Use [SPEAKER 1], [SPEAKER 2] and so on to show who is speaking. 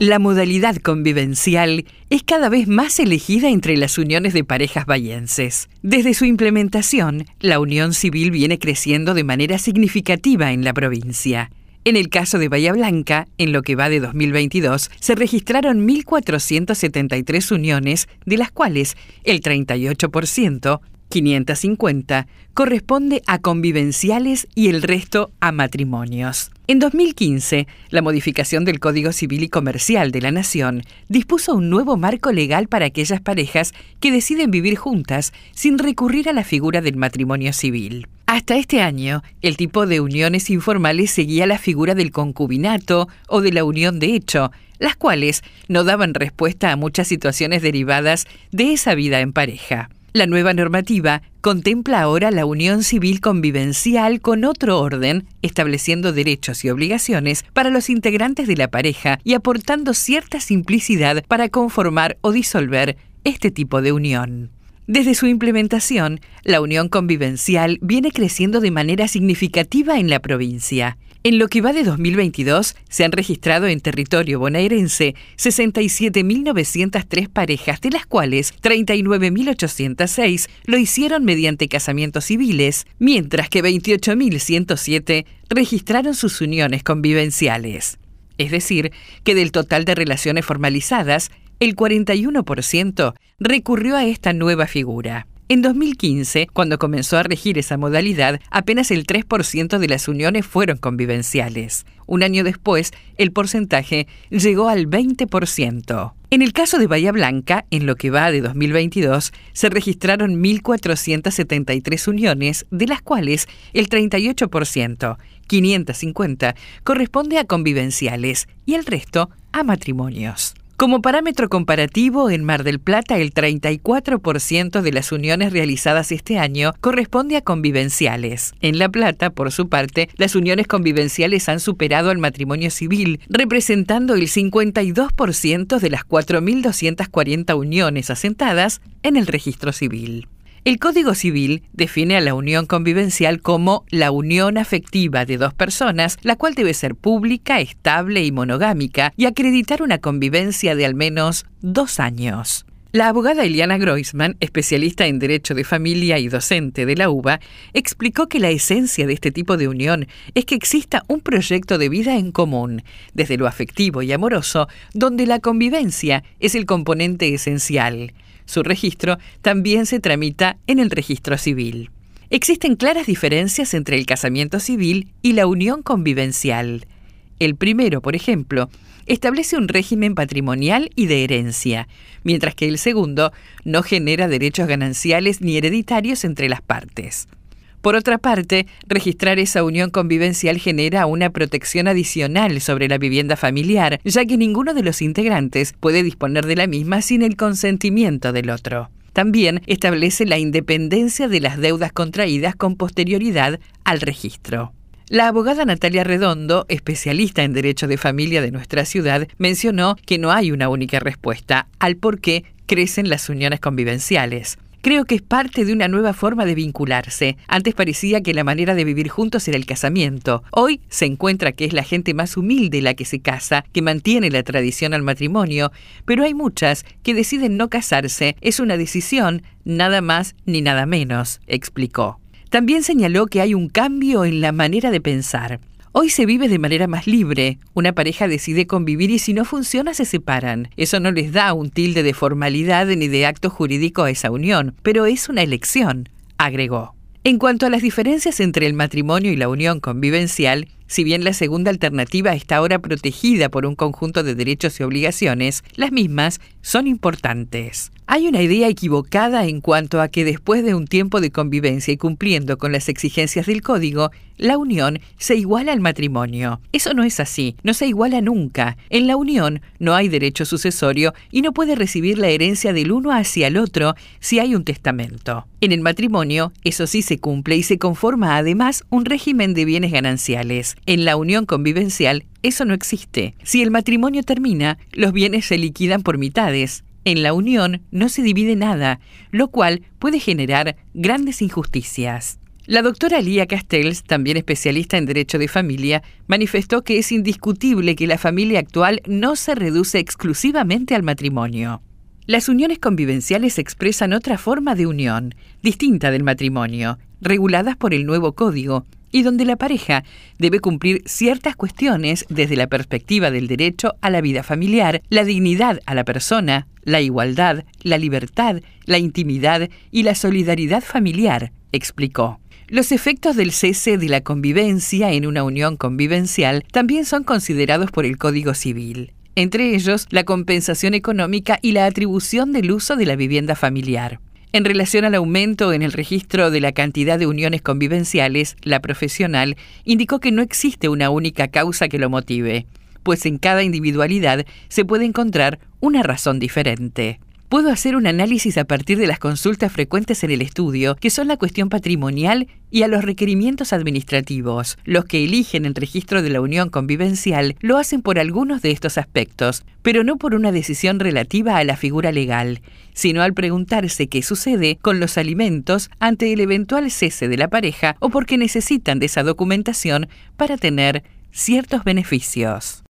[SPEAKER 1] La modalidad convivencial es cada vez más elegida entre las uniones de parejas bayenses. Desde su implementación, la unión civil viene creciendo de manera significativa en la provincia. En el caso de Bahía Blanca, en lo que va de 2022, se registraron 1.473 uniones, de las cuales el 38%, 550, corresponde a convivenciales y el resto a matrimonios. En 2015, la modificación del Código Civil y Comercial de la Nación dispuso un nuevo marco legal para aquellas parejas que deciden vivir juntas sin recurrir a la figura del matrimonio civil. Hasta este año, el tipo de uniones informales seguía la figura del concubinato o de la unión de hecho, las cuales no daban respuesta a muchas situaciones derivadas de esa vida en pareja. La nueva normativa contempla ahora la unión civil convivencial con otro orden, estableciendo derechos y obligaciones para los integrantes de la pareja y aportando cierta simplicidad para conformar o disolver este tipo de unión. Desde su implementación, la unión convivencial viene creciendo de manera significativa en la provincia. En lo que va de 2022, se han registrado en territorio bonaerense 67.903 parejas, de las cuales 39.806 lo hicieron mediante casamientos civiles, mientras que 28.107 registraron sus uniones convivenciales. Es decir, que del total de relaciones formalizadas, el 41% recurrió a esta nueva figura. En 2015, cuando comenzó a regir esa modalidad, apenas el 3% de las uniones fueron convivenciales. Un año después, el porcentaje llegó al 20%. En el caso de Bahía Blanca, en lo que va de 2022, se registraron 1.473 uniones, de las cuales el 38%, 550, corresponde a convivenciales y el resto a matrimonios. Como parámetro comparativo, en Mar del Plata el 34% de las uniones realizadas este año corresponde a convivenciales. En La Plata, por su parte, las uniones convivenciales han superado al matrimonio civil, representando el 52% de las 4.240 uniones asentadas en el registro civil. El Código Civil define a la unión convivencial como la unión afectiva de dos personas, la cual debe ser pública, estable y monogámica, y acreditar una convivencia de al menos dos años. La abogada Eliana Groisman, especialista en Derecho de Familia y docente de la UBA, explicó que la esencia de este tipo de unión es que exista un proyecto de vida en común, desde lo afectivo y amoroso, donde la convivencia es el componente esencial. Su registro también se tramita en el registro civil. Existen claras diferencias entre el casamiento civil y la unión convivencial. El primero, por ejemplo, establece un régimen patrimonial y de herencia, mientras que el segundo no genera derechos gananciales ni hereditarios entre las partes. Por otra parte, registrar esa unión convivencial genera una protección adicional sobre la vivienda familiar, ya que ninguno de los integrantes puede disponer de la misma sin el consentimiento del otro. También establece la independencia de las deudas contraídas con posterioridad al registro. La abogada Natalia Redondo, especialista en derecho de familia de nuestra ciudad, mencionó que no hay una única respuesta al por qué crecen las uniones convivenciales. Creo que es parte de una nueva forma de vincularse. Antes parecía que la manera de vivir juntos era el casamiento. Hoy se encuentra que es la gente más humilde la que se casa, que mantiene la tradición al matrimonio, pero hay muchas que deciden no casarse. Es una decisión, nada más ni nada menos, explicó. También señaló que hay un cambio en la manera de pensar. Hoy se vive de manera más libre. Una pareja decide convivir y si no funciona se separan. Eso no les da un tilde de formalidad ni de acto jurídico a esa unión, pero es una elección, agregó. En cuanto a las diferencias entre el matrimonio y la unión convivencial, si bien la segunda alternativa está ahora protegida por un conjunto de derechos y obligaciones, las mismas son importantes. Hay una idea equivocada en cuanto a que después de un tiempo de convivencia y cumpliendo con las exigencias del código, la unión se iguala al matrimonio. Eso no es así, no se iguala nunca. En la unión no hay derecho sucesorio y no puede recibir la herencia del uno hacia el otro si hay un testamento. En el matrimonio, eso sí se cumple y se conforma además un régimen de bienes gananciales. En la unión convivencial, eso no existe. Si el matrimonio termina, los bienes se liquidan por mitades. En la unión no se divide nada, lo cual puede generar grandes injusticias. La doctora Lía Castells, también especialista en Derecho de Familia, manifestó que es indiscutible que la familia actual no se reduce exclusivamente al matrimonio. Las uniones convivenciales expresan otra forma de unión, distinta del matrimonio, reguladas por el nuevo código, y donde la pareja debe cumplir ciertas cuestiones desde la perspectiva del derecho a la vida familiar, la dignidad a la persona, la igualdad, la libertad, la intimidad y la solidaridad familiar, explicó. Los efectos del cese de la convivencia en una unión convivencial también son considerados por el Código Civil, entre ellos la compensación económica y la atribución del uso de la vivienda familiar. En relación al aumento en el registro de la cantidad de uniones convivenciales, la profesional indicó que no existe una única causa que lo motive, pues en cada individualidad se puede encontrar una razón diferente. Puedo hacer un análisis a partir de las consultas frecuentes en el estudio, que son la cuestión patrimonial y a los requerimientos administrativos. Los que eligen el registro de la unión convivencial lo hacen por algunos de estos aspectos, pero no por una decisión relativa a la figura legal, sino al preguntarse qué sucede con los alimentos ante el eventual cese de la pareja o porque necesitan de esa documentación para tener ciertos beneficios.